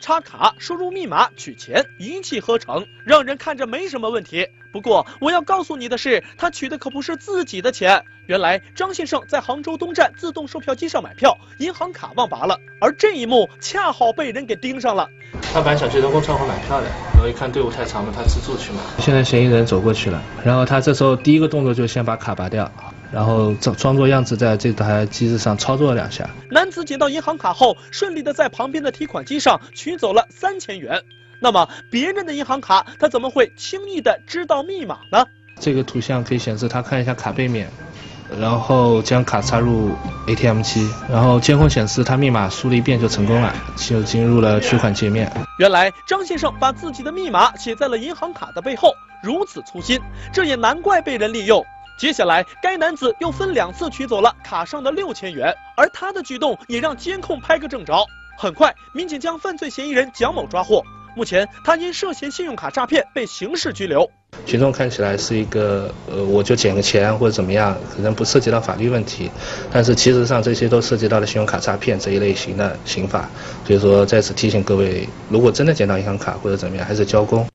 插卡、输入密码、取钱，一气呵成，让人看着没什么问题。不过我要告诉你的是，他取的可不是自己的钱。原来张先生在杭州东站自动售票机上买票，银行卡忘拔了，而这一幕恰好被人给盯上了。他本来想去人工窗口买票的，然后一看队伍太长了，他自助去买。现在嫌疑人走过去了，然后他这时候第一个动作就先把卡拔掉，然后装装作样子在这台机子上操作了两下。男子捡到银行卡后，顺利的在旁边的提款机上取走了三千元。那么别人的银行卡，他怎么会轻易的知道密码呢？这个图像可以显示他看一下卡背面。然后将卡插入 ATM 机，然后监控显示他密码输了一遍就成功了，就进入了取款界面。原来张先生把自己的密码写在了银行卡的背后，如此粗心，这也难怪被人利用。接下来，该男子又分两次取走了卡上的六千元，而他的举动也让监控拍个正着。很快，民警将犯罪嫌疑人蒋某抓获。目前，他因涉嫌信用卡诈骗被刑事拘留。群众看起来是一个，呃，我就捡个钱或者怎么样，可能不涉及到法律问题，但是其实上这些都涉及到了信用卡诈骗这一类型的刑法。所以说，在此提醒各位，如果真的捡到银行卡或者怎么样，还是交公。